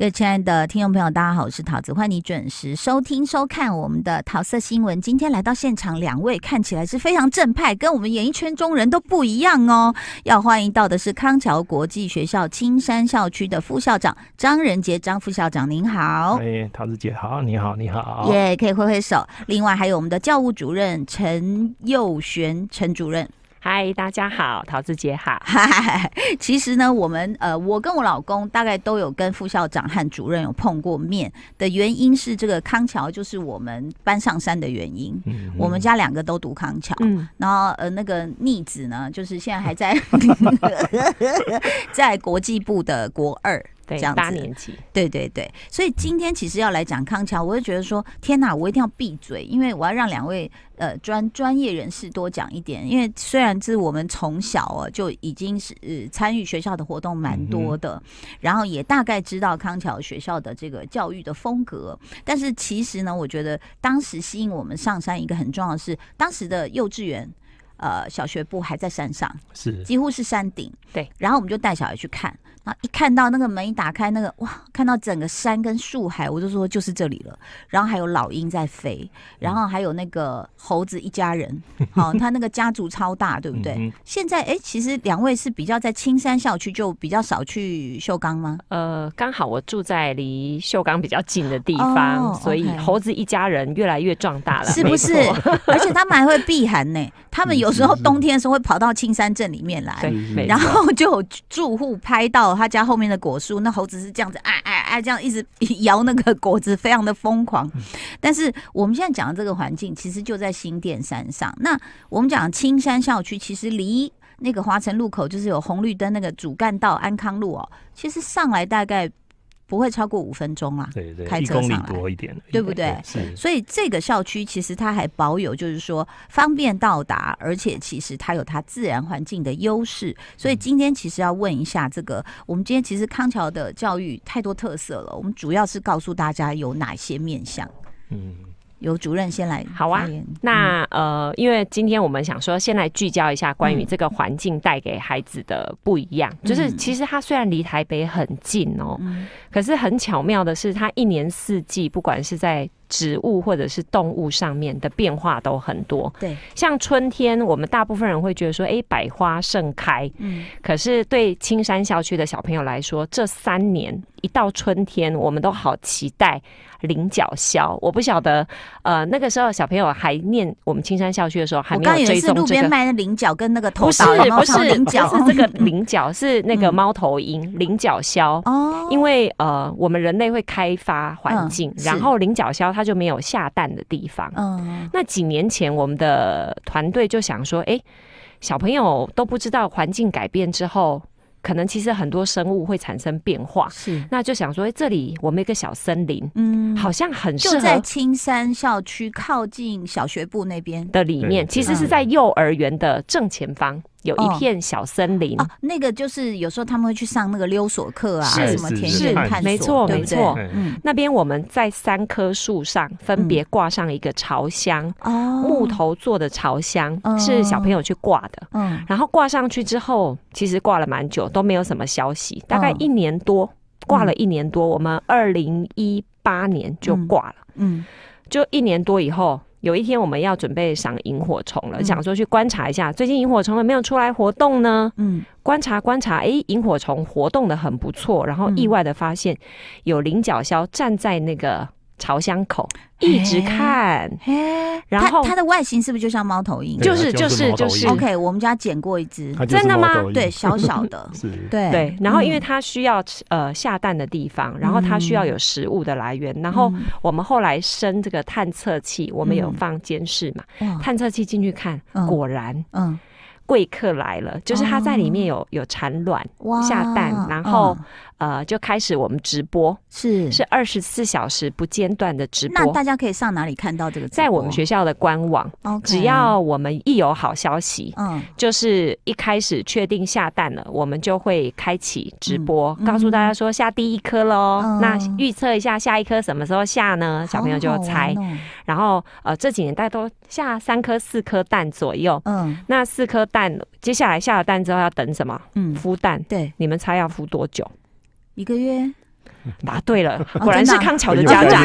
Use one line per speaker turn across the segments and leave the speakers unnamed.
各位亲爱的听众朋友，大家好，我是桃子，欢迎你准时收听收看我们的桃色新闻。今天来到现场，两位看起来是非常正派，跟我们演艺圈中人都不一样哦。要欢迎到的是康桥国际学校青山校区的副校长张仁杰张副校长，您好。
哎，桃子姐好，你好，你好。
耶，可以挥挥手。另外还有我们的教务主任陈佑璇陈主任。
嗨，大家好，桃子姐好。
嗨，其实呢，我们呃，我跟我老公大概都有跟副校长和主任有碰过面的原因是，这个康桥就是我们搬上山的原因。嗯，我们家两个都读康桥，嗯，然后呃，那个逆子呢，就是现在还在 在国际部的国二。这样
八年级，
对对对，所以今天其实要来讲康桥，我就觉得说，天哪，我一定要闭嘴，因为我要让两位呃专专业人士多讲一点。因为虽然是我们从小啊就已经是参与学校的活动蛮多的，然后也大概知道康桥学校的这个教育的风格，但是其实呢，我觉得当时吸引我们上山一个很重要的是，当时的幼稚园。呃，小学部还在山上，
是
几乎是山顶。
对，
然后我们就带小孩去看，然后一看到那个门一打开，那个哇，看到整个山跟树海，我就说就是这里了。然后还有老鹰在飞，然后还有那个猴子一家人，好、他那个家族超大，对不对？嗯、现在哎，其实两位是比较在青山校区，就比较少去秀冈吗？
呃，刚好我住在离秀冈比较近的地方，哦、所以猴子一家人越来越壮大了，
是不是？而且他们还会避寒呢，他们有。有时候冬天的时候会跑到青山镇里面来，然后就有住户拍到他家后面的果树，那猴子是这样子，哎哎哎，这样一直 摇那个果子，非常的疯狂。但是我们现在讲的这个环境，其实就在新店山上。那我们讲青山校区，其实离那个华城路口就是有红绿灯那个主干道安康路哦，其实上来大概。不会超过五分钟啦，
对对，
开车上
来多一点，
对不对？是，所以这个校区其实它还保有，就是说方便到达，而且其实它有它自然环境的优势。所以今天其实要问一下这个，我们今天其实康桥的教育太多特色了，我们主要是告诉大家有哪些面向。嗯。由主任先来
好啊，那呃，因为今天我们想说，先来聚焦一下关于这个环境带给孩子的不一样。嗯、就是其实它虽然离台北很近哦，嗯、可是很巧妙的是，它一年四季，不管是在植物或者是动物上面的变化都很多。对，像春天，我们大部分人会觉得说，哎，百花盛开。嗯，可是对青山校区的小朋友来说，这三年一到春天，我们都好期待菱角鸮。我不晓得，呃，那个时候小朋友还念我们青山校区的时候，还没有追踪这个。路边卖的菱角跟那个头，不是不是 菱角，是这个菱角是那个猫头鹰菱角鸮。哦，因为呃，我们人类会开发环境，然后菱角鸮它。它就没有下蛋的地方。嗯，那几年前我们的团队就想说，哎、欸，小朋友都不知道环境改变之后，可能其实很多生物会产生变化。是，那就想说，哎、欸，这里我们一个小森林，嗯，好像很适合就在
青山校区靠近小学部那边
的里面，其实是在幼儿园的正前方。有一片小森林。
哦，哦，那个就是有时候他们会去上那个溜索课啊，是什么田野探索，
没错没错。嗯，那边我们在三棵树上分别挂上一个朝箱，哦、嗯，木头做的朝箱、哦、是小朋友去挂的，嗯，然后挂上去之后，其实挂了蛮久都没有什么消息，大概一年多，挂、嗯、了一年多，我们二零一八年就挂了，嗯，就一年多以后。有一天我们要准备赏萤火虫了，想说去观察一下最近萤火虫有没有出来活动呢？嗯，观察观察，哎，萤火虫活动的很不错，然后意外的发现有菱角鸮站在那个。巢箱口一直看，
然后它的外形是不是就像猫头鹰？
就是就是就是。
OK，我们家捡过一只，
真的吗？
对，小小的，对。
对。然后因为它需要呃下蛋的地方，然后它需要有食物的来源，然后我们后来升这个探测器，我们有放监视嘛？探测器进去看，果然，嗯。贵客来了，就是它在里面有有产卵、下蛋，然后呃，就开始我们直播，
是
是二十四小时不间断的直播。
那大家可以上哪里看到这个？
在我们学校的官
网。
只要我们一有好消息，嗯，就是一开始确定下蛋了，我们就会开启直播，嗯、告诉大家说下第一颗喽。嗯、那预测一下下一颗什么时候下呢？小朋友就猜。好好哦、然后呃，这几年大家都下三颗、四颗蛋左右。嗯，那四颗蛋接下来下了蛋之后要等什么？嗯，孵蛋。对，你们猜要孵多久？
一个月，
答对了，果然是康桥的家长，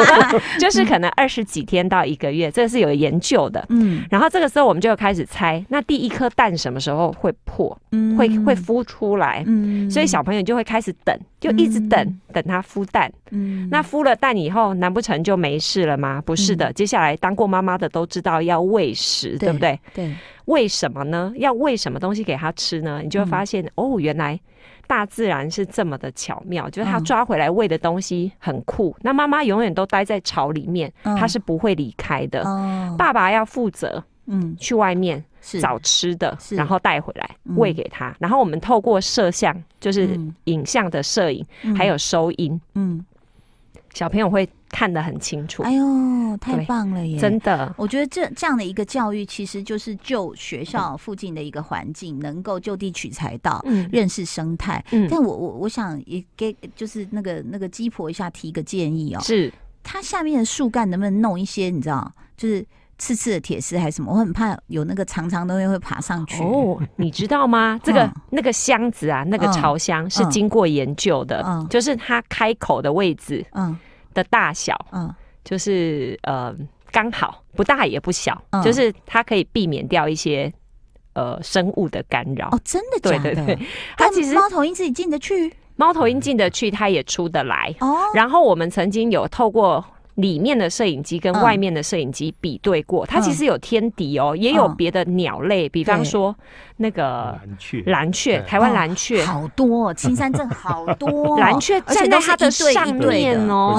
就是可能二十几天到一个月，这是有研究的。嗯，然后这个时候我们就开始猜，那第一颗蛋什么时候会破？嗯，会会孵出来。嗯，所以小朋友就会开始等，就一直等，等它孵蛋。嗯，那孵了蛋以后，难不成就没事了吗？不是的，接下来当过妈妈的都知道要喂食，对不对？对，为什么呢？要喂什么东西给它吃呢？你就会发现，哦，原来。大自然是这么的巧妙，就是它抓回来喂的东西很酷。嗯、那妈妈永远都待在巢里面，他、嗯、是不会离开的。嗯、爸爸要负责，嗯，去外面找吃的，然后带回来喂给他。嗯、然后我们透过摄像，就是影像的摄影，嗯、还有收音，嗯。小朋友会看得很清楚。哎
呦，太棒了耶！
真的，
我觉得这这样的一个教育，其实就是就学校附近的一个环境，能够就地取材到，嗯，认识生态。嗯，但我我我想也给就是那个那个鸡婆一下提一个建议哦，是它下面的树干能不能弄一些你知道，就是刺刺的铁丝还是什么？我很怕有那个长长的东西会爬上去。
哦，你知道吗？这个那个箱子啊，那个巢箱是经过研究的，嗯，就是它开口的位置，嗯。的大小，嗯，就是呃刚好不大也不小，嗯、就是它可以避免掉一些呃生物的干扰。
哦，真的假的？对对对，它其实猫头鹰自己进得去，
猫头鹰进得去，它也出得来。哦，然后我们曾经有透过。里面的摄影机跟外面的摄影机比对过，它其实有天敌哦，也有别的鸟类，比方说那个蓝雀，蓝雀，台湾蓝雀。
好多，青山镇好多。
蓝雀站在它的上面哦，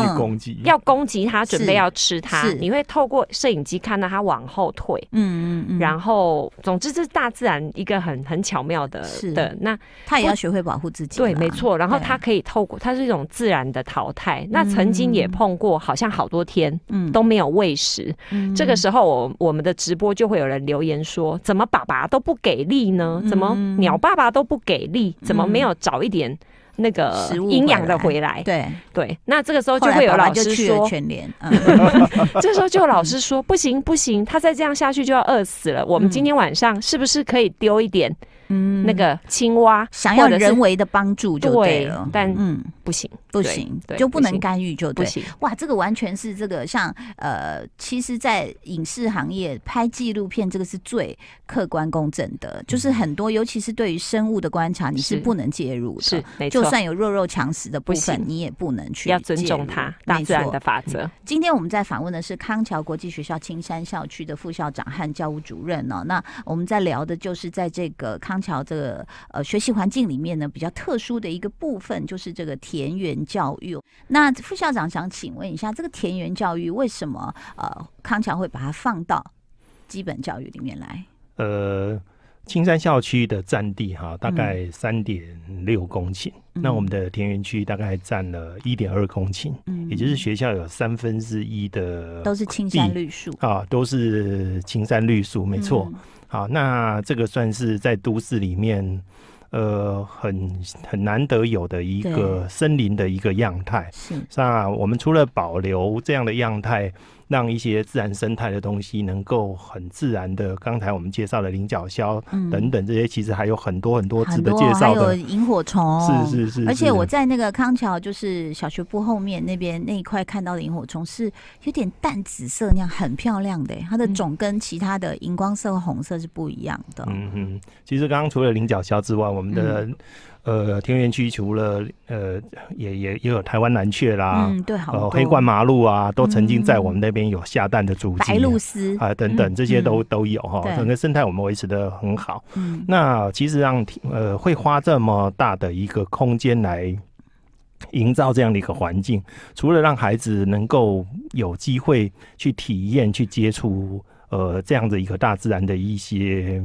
要攻击它，准备要吃它。你会透过摄影机看到它往后退，嗯嗯嗯，然后总之这是大自然一个很很巧妙的的，那
它也要学会保护自己，
对，没错。然后它可以透过，它是一种自然的淘汰。那曾经也碰过，好像好。好多天，嗯，都没有喂食。嗯，这个时候，我我们的直播就会有人留言说：“怎么爸爸都不给力呢？怎么鸟爸爸都不给力？怎么没有找一点？”那个营养的回来，对对，那这个时候就会有老师说全联，这时候就有老师说不行不行，他再这样下去就要饿死了。我们今天晚上是不是可以丢一点，嗯，那个青蛙，
想要人为的帮助就对了，
但嗯。不行
不行，就不能干预就对。哇，这个完全是这个像呃，其实，在影视行业拍纪录片，这个是最客观公正的，就是很多，尤其是对于生物的观察，你是。不能介入的。就算有弱肉强食的部分，你也不能去
要尊重它大自然的法则。
今天我们在访问的是康桥国际学校青山校区的副校长和教务主任哦。那我们在聊的就是在这个康康桥这个呃学习环境里面呢，比较特殊的一个部分，就是这个田园教育。那副校长想请问一下，这个田园教育为什么呃康桥会把它放到基本教育里面来？
呃。青山校区的占地哈，大概三点六公顷。嗯、那我们的田园区大概占了一点二公顷，嗯，也就是学校有三分之一的
都是青山绿树
啊，都是青山绿树，没错。嗯、好，那这个算是在都市里面，呃，很很难得有的一个森林的一个样态。是，那我们除了保留这样的样态。让一些自然生态的东西能够很自然的，刚才我们介绍的菱角鸮等等这些，其实还有很多很多值得介绍的，
还有萤火虫，
是是是。
而且我在那个康桥，就是小学部后面那边那一块看到的萤火虫是有点淡紫色那样，很漂亮的，它的种跟其他的荧光色和红色是不一样的。
嗯哼，其实刚刚除了菱角鸮之外，我们的、嗯。呃，田园区除了呃，也也也有台湾蓝雀啦，嗯，对，好，黑冠麻鹭啊，都曾经在我们那边有下蛋的足迹，
白鹭鸶
啊等等，这些都都有哈，整个生态我们维持的很好。嗯，那其实让呃会花这么大的一个空间来营造这样的一个环境，除了让孩子能够有机会去体验、去接触呃这样的一个大自然的一些。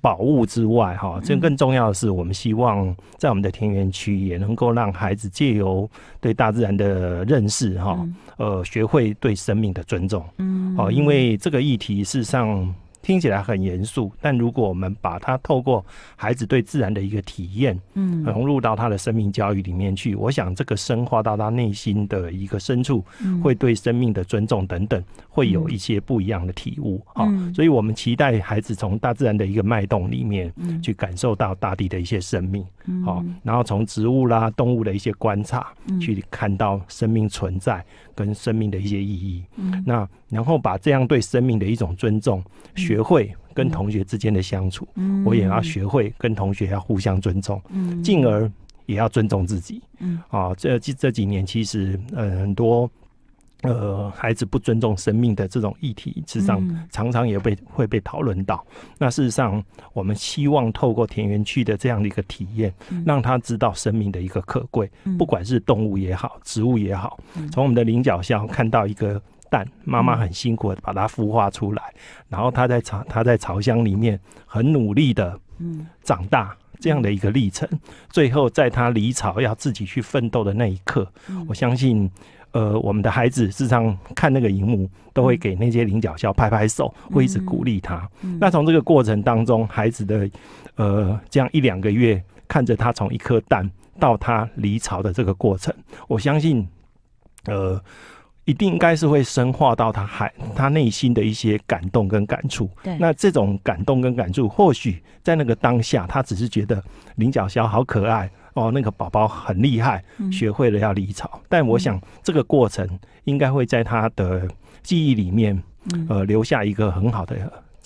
宝物之外，哈，这更重要的是，我们希望在我们的田园区也能够让孩子借由对大自然的认识，哈，呃，学会对生命的尊重。嗯，哦，因为这个议题事实上。听起来很严肃，但如果我们把它透过孩子对自然的一个体验，嗯，融入到他的生命教育里面去，我想这个深化到他内心的一个深处，会对生命的尊重等等，会有一些不一样的体悟啊。所以我们期待孩子从大自然的一个脉动里面，去感受到大地的一些生命，好，然后从植物啦、动物的一些观察，去看到生命存在跟生命的一些意义。那然后把这样对生命的一种尊重学。学会跟同学之间的相处，嗯、我也要学会跟同学要互相尊重，进、嗯、而也要尊重自己。嗯、啊，这这几年其实呃很多呃孩子不尊重生命的这种议题，事实上常常也被会被讨论到。那事实上，我们希望透过田园区的这样的一个体验，嗯、让他知道生命的一个可贵，不管是动物也好，植物也好，从我们的领角下看到一个。蛋妈妈很辛苦的把它孵化出来，然后它在巢它在巢箱里面很努力的长大，这样的一个历程，最后在它离巢要自己去奋斗的那一刻，我相信，呃，我们的孩子事实上看那个荧幕都会给那些领角笑拍拍手，会一直鼓励他。那从这个过程当中，孩子的呃这样一两个月，看着他从一颗蛋到他离巢的这个过程，我相信，呃。一定应该是会深化到他还他内心的一些感动跟感触。对，那这种感动跟感触，或许在那个当下，他只是觉得林角鸮好可爱哦，那个宝宝很厉害，学会了要离巢。嗯、但我想这个过程应该会在他的记忆里面，呃，留下一个很好的。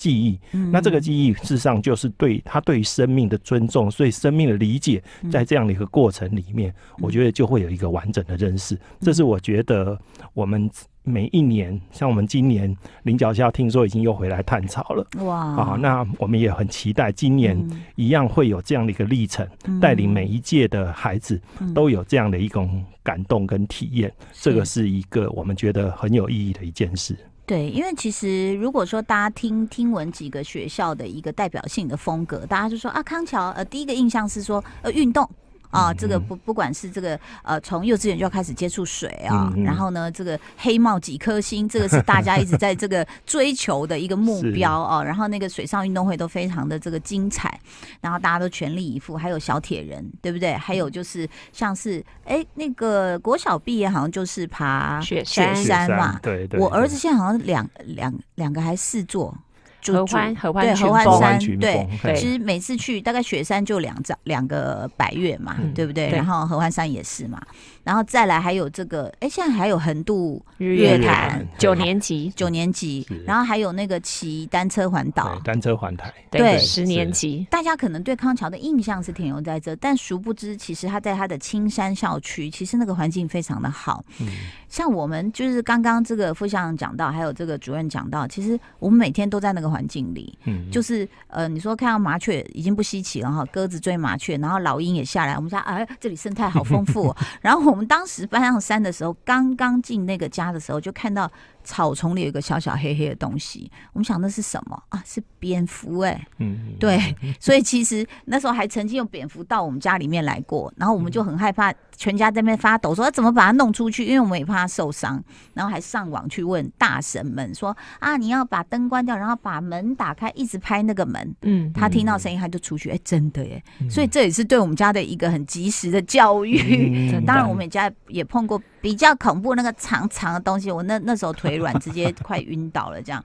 记忆，那这个记忆事实上就是对他对于生命的尊重，所以生命的理解，在这样的一个过程里面，我觉得就会有一个完整的认识。这是我觉得我们每一年，像我们今年领角鸮听说已经又回来探巢了，哇！啊，那我们也很期待今年一样会有这样的一个历程，带领每一届的孩子都有这样的一种感动跟体验。这个是一个我们觉得很有意义的一件事。
对，因为其实如果说大家听听闻几个学校的一个代表性的风格，大家就说啊，康桥呃，第一个印象是说呃运动。啊，这个不不管是这个呃，从幼稚园就要开始接触水啊，然后呢，这个黑帽几颗星，这个是大家一直在这个追求的一个目标啊。然后那个水上运动会都非常的这个精彩，然后大家都全力以赴。还有小铁人，对不对？还有就是像是哎，那个国小毕业好像就是爬雪山嘛。对对。我儿子现在好像两两两个还四座。
合欢合欢
对合欢山
对，
其实每次去大概雪山就两张两个百月嘛，嗯、对不对？然后合欢山也是嘛。然后再来还有这个，哎，现在还有横渡日月潭，九年级，九年级，然后还有那个骑单车环岛，
单车环台，
对，
十年级。
大家可能对康桥的印象是停留在这，但殊不知，其实他在他的青山校区，其实那个环境非常的好。嗯，像我们就是刚刚这个副校长讲到，还有这个主任讲到，其实我们每天都在那个环境里，嗯，就是呃，你说看到麻雀已经不稀奇了哈，鸽子追麻雀，然后老鹰也下来，我们说哎，这里生态好丰富哦，然后。我们当时搬上山的时候，刚刚进那个家的时候，就看到。草丛里有一个小小黑黑的东西，我们想那是什么啊？是蝙蝠哎、欸，嗯，对，所以其实那时候还曾经有蝙蝠到我们家里面来过，然后我们就很害怕，全家在那边发抖，说怎么把它弄出去？因为我们也怕它受伤，然后还上网去问大神们说啊，你要把灯关掉，然后把门打开，一直拍那个门，嗯，他听到声音他就出去，哎、欸，真的耶，所以这也是对我们家的一个很及时的教育。当然，我们家也碰过比较恐怖那个长长的东西，我那那时候腿。腿软，直接快晕倒了，这样。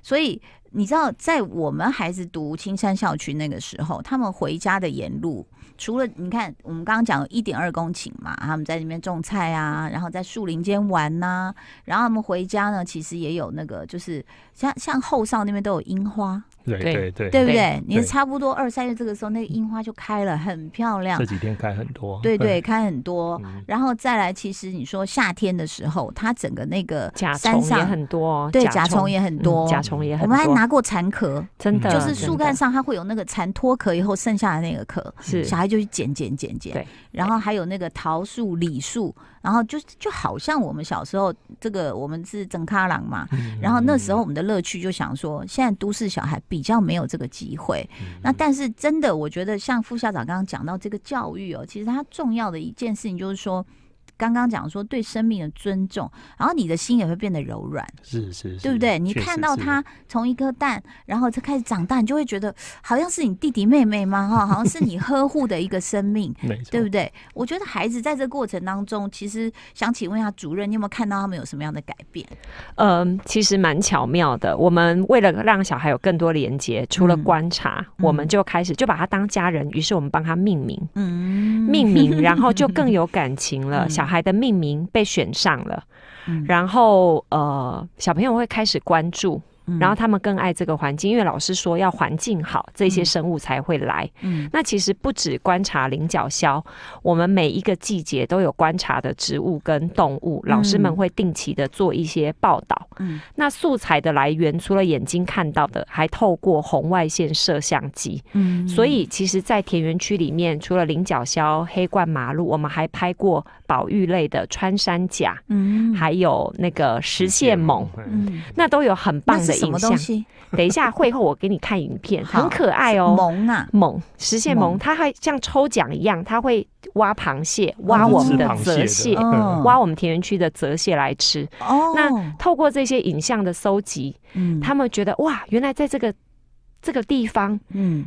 所以你知道，在我们孩子读青山校区那个时候，他们回家的沿路，除了你看，我们刚刚讲一点二公顷嘛，他们在那边种菜啊，然后在树林间玩呐、然后他们回家呢，其实也有那个，就是像像后哨那边都有樱花。
对对对，
对不对？你差不多二三月这个时候，那个樱花就开了，很漂亮。
这几天开很多。
对对，开很多。然后再来，其实你说夏天的时候，它整个那个山上
也很多，
对，甲虫也很多，
甲虫也很多。
我们还拿过蚕壳，
真的，
就是树干上它会有那个蚕脱壳以后剩下的那个壳，是小孩就去捡捡捡捡。对，然后还有那个桃树、李树。然后就就好像我们小时候，这个我们是整卡郎嘛，然后那时候我们的乐趣就想说，现在都市小孩比较没有这个机会。嗯、那但是真的，我觉得像副校长刚刚讲到这个教育哦，其实它重要的一件事情就是说。刚刚讲说对生命的尊重，然后你的心也会变得柔软，
是是，是，
对不对？你看到他从一颗蛋，然后他开始长大，你就会觉得好像是你弟弟妹妹吗？哈，好像是你呵护的一个生命，对不对？我觉得孩子在这个过程当中，其实想请问一下主任，你有没有看到他们有什么样的改变？
嗯，其实蛮巧妙的。我们为了让小孩有更多连接，除了观察，嗯、我们就开始就把他当家人，于是我们帮他命名，嗯，命名，然后就更有感情了。小。小孩的命名被选上了，嗯、然后呃，小朋友会开始关注。然后他们更爱这个环境，因为老师说要环境好，这些生物才会来。嗯，那其实不止观察菱角鸮，我们每一个季节都有观察的植物跟动物，老师们会定期的做一些报道。嗯，那素材的来源除了眼睛看到的，还透过红外线摄像机。嗯，所以其实，在田园区里面，除了菱角鸮、黑冠麻鹭，我们还拍过保育类的穿山甲，嗯，还有那个石蟹獴，嗯，那都有很棒的。
什么东西？
等一下会后我给你看影片，很可爱哦。
萌啊，
萌，实现萌，它还像抽奖一样，它会挖螃蟹，挖我们的泽蟹，挖我们田园区的泽蟹来吃。哦，那透过这些影像的搜集，嗯，他们觉得哇，原来在这个这个地方，嗯。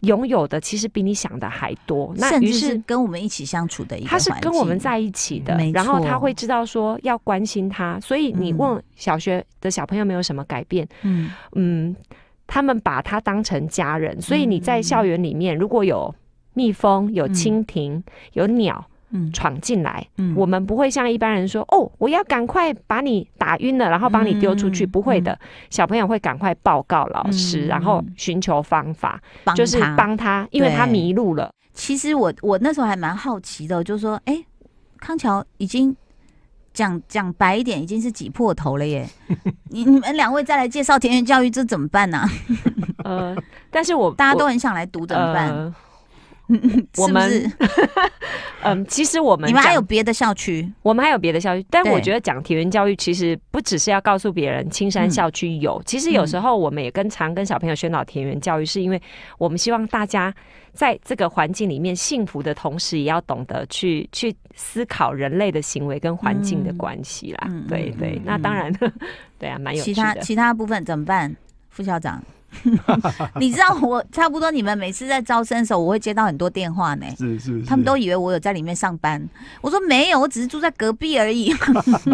拥有的其实比你想的还多，那于是
跟我们一起相处的一个，
他是跟我们在一起的，然后他会知道说要关心他，所以你问小学的小朋友没有什么改变，嗯。嗯，他们把他当成家人，所以你在校园里面如果有蜜蜂、有蜻蜓、有鸟。嗯，闯进来，嗯，我们不会像一般人说，哦，我要赶快把你打晕了，然后帮你丢出去，不会的，小朋友会赶快报告老师，然后寻求方法，就是帮他，因为他迷路了。
其实我我那时候还蛮好奇的，就是说，哎，康桥已经讲讲白一点，已经是挤破头了耶。你你们两位再来介绍田园教育，这怎么办呢？
呃，但是我
大家都很想来读，怎么办？
我们，嗯，其实我们
你们还有别的校区，
我们还有别的校区，但我觉得讲田园教育其实不只是要告诉别人青山校区有，其实有时候我们也跟常跟小朋友宣导田园教育，是因为我们希望大家在这个环境里面幸福的同时，也要懂得去去思考人类的行为跟环境的关系啦。对对，那当然，对啊，蛮有趣的。
其他其他部分怎么办，副校长？你知道我差不多，你们每次在招生的时候，我会接到很多电话呢。是是，他们都以为我有在里面上班。我说没有，我只是住在隔壁而已。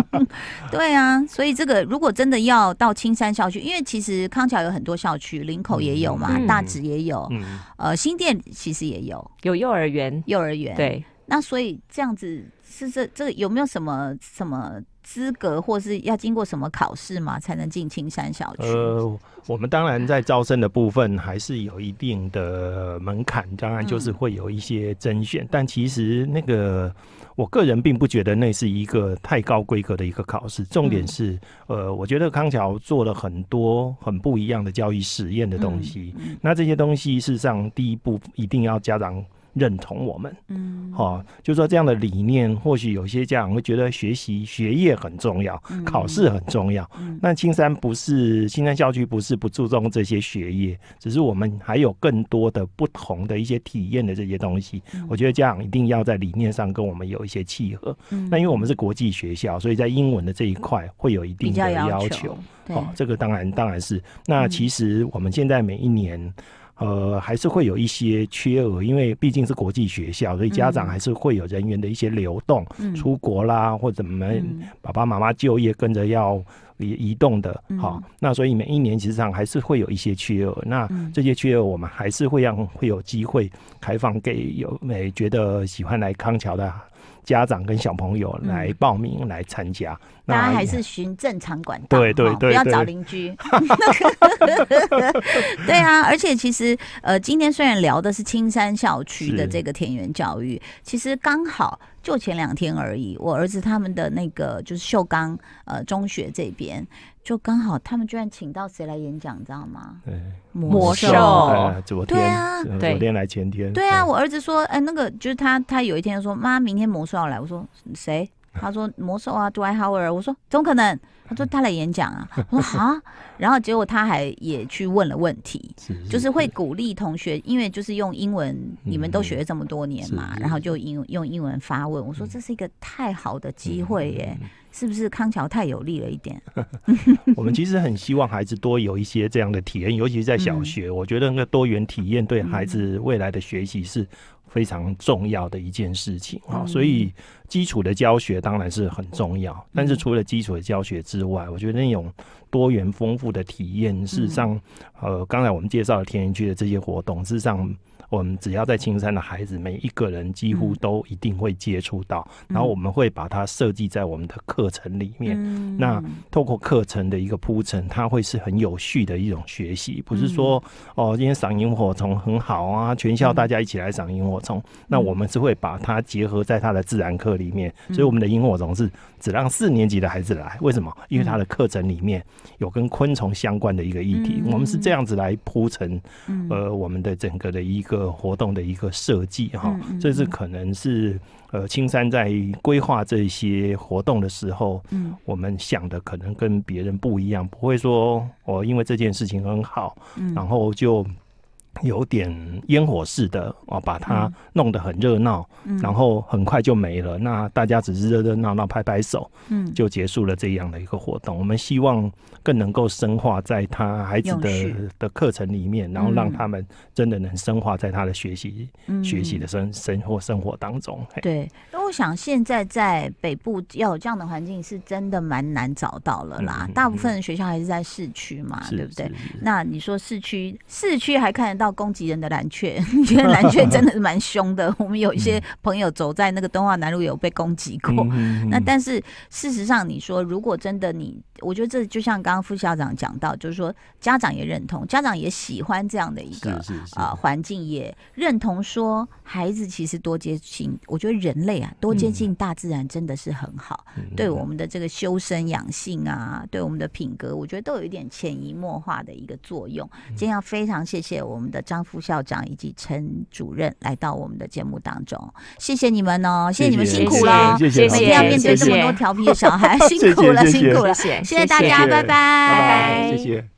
对啊，所以这个如果真的要到青山校区，因为其实康桥有很多校区，林口也有嘛，嗯、大直也有，嗯、呃，新店其实也有，
有幼儿园，
幼儿园。
对，
那所以这样子是这这个有没有什么什么？资格或是要经过什么考试吗？才能进青山小区？
呃，我们当然在招生的部分还是有一定的门槛，当然就是会有一些甄选。嗯、但其实那个，我个人并不觉得那是一个太高规格的一个考试。重点是，嗯、呃，我觉得康桥做了很多很不一样的教育实验的东西。那这些东西事实上，第一步一定要家长。认同我们，嗯，好，就说这样的理念，或许有些家长会觉得学习学业很重要，嗯、考试很重要。嗯、那青山不是青山校区，不是不注重这些学业，只是我们还有更多的不同的一些体验的这些东西。嗯、我觉得家长一定要在理念上跟我们有一些契合。嗯、那因为我们是国际学校，所以在英文的这一块会有一定的要求。好、哦，这个当然当然是。那其实我们现在每一年。呃，还是会有一些缺额，因为毕竟是国际学校，所以家长还是会有人员的一些流动，嗯、出国啦，或者我们爸爸妈妈就业跟着要移移动的，好、嗯，那所以每一年其实上还是会有一些缺额。那这些缺额，我们还是会让会有机会开放给有没觉得喜欢来康桥的。家长跟小朋友来报名、嗯、来参加，
大家还是循正常管道，
对对对，
不要找邻居。对啊，而且其实呃，今天虽然聊的是青山校区的这个田园教育，其实刚好就前两天而已，我儿子他们的那个就是秀刚呃中学这边。就刚好，他们居然请到谁来演讲，你知道吗？对，
魔兽。
昨天，对啊，昨天来前天。
对啊，我儿子说，哎，那个就是他，他有一天说，妈，明天魔兽要来。我说谁？他说魔兽啊，Dwight Howard。我说怎么可能？他说他来演讲啊。我说啊，然后结果他还也去问了问题，就是会鼓励同学，因为就是用英文，你们都学了这么多年嘛，然后就英用英文发问。我说这是一个太好的机会耶。是不是康桥太有利了一点？
我们其实很希望孩子多有一些这样的体验，尤其是在小学。嗯、我觉得那个多元体验对孩子未来的学习是非常重要的一件事情啊。嗯、所以基础的教学当然是很重要，但是除了基础的教学之外，我觉得那种多元丰富的体验，事实上，呃，刚才我们介绍的田园区的这些活动，事实上。我们只要在青山的孩子，每一个人几乎都一定会接触到，嗯、然后我们会把它设计在我们的课程里面。嗯、那透过课程的一个铺陈，它会是很有序的一种学习，不是说、嗯、哦，今天赏萤火虫很好啊，全校大家一起来赏萤火虫。嗯、那我们是会把它结合在它的自然课里面，所以我们的萤火虫是只让四年级的孩子来。为什么？因为它的课程里面有跟昆虫相关的一个议题，嗯、我们是这样子来铺陈，呃，我们的整个的一个。个活动的一个设计哈，这是可能是呃青山在规划这些活动的时候，嗯，我们想的可能跟别人不一样，不会说哦，因为这件事情很好，嗯，然后就。有点烟火似的哦，把它弄得很热闹，嗯、然后很快就没了。那大家只是热热闹闹拍拍手，嗯，就结束了这样的一个活动。我们希望更能够深化在他孩子的的课程里面，然后让他们真的能深化在他的学习、嗯、学习的生生活生活当中。
对，那我想现在在北部要有这样的环境，是真的蛮难找到了啦。嗯、大部分的学校还是在市区嘛，对不对？那你说市区，市区还看得到。到攻击人的蓝雀，觉得蓝雀真的是蛮凶的。我们有一些朋友走在那个东华南路有被攻击过。那但是事实上，你说如果真的你，我觉得这就像刚刚副校长讲到，就是说家长也认同，家长也喜欢这样的一个啊环境，也认同说孩子其实多接近，我觉得人类啊多接近大自然真的是很好，对我们的这个修身养性啊，对我们的品格，我觉得都有一点潜移默化的一个作用。今天要非常谢谢我们的。张副校长以及陈主任来到我们的节目当中，谢谢你们哦，谢谢你们 辛苦了，谢谢，每天要面对这么多调皮的小孩，辛苦了，辛苦了，谢谢大家，拜拜，拜拜，谢谢。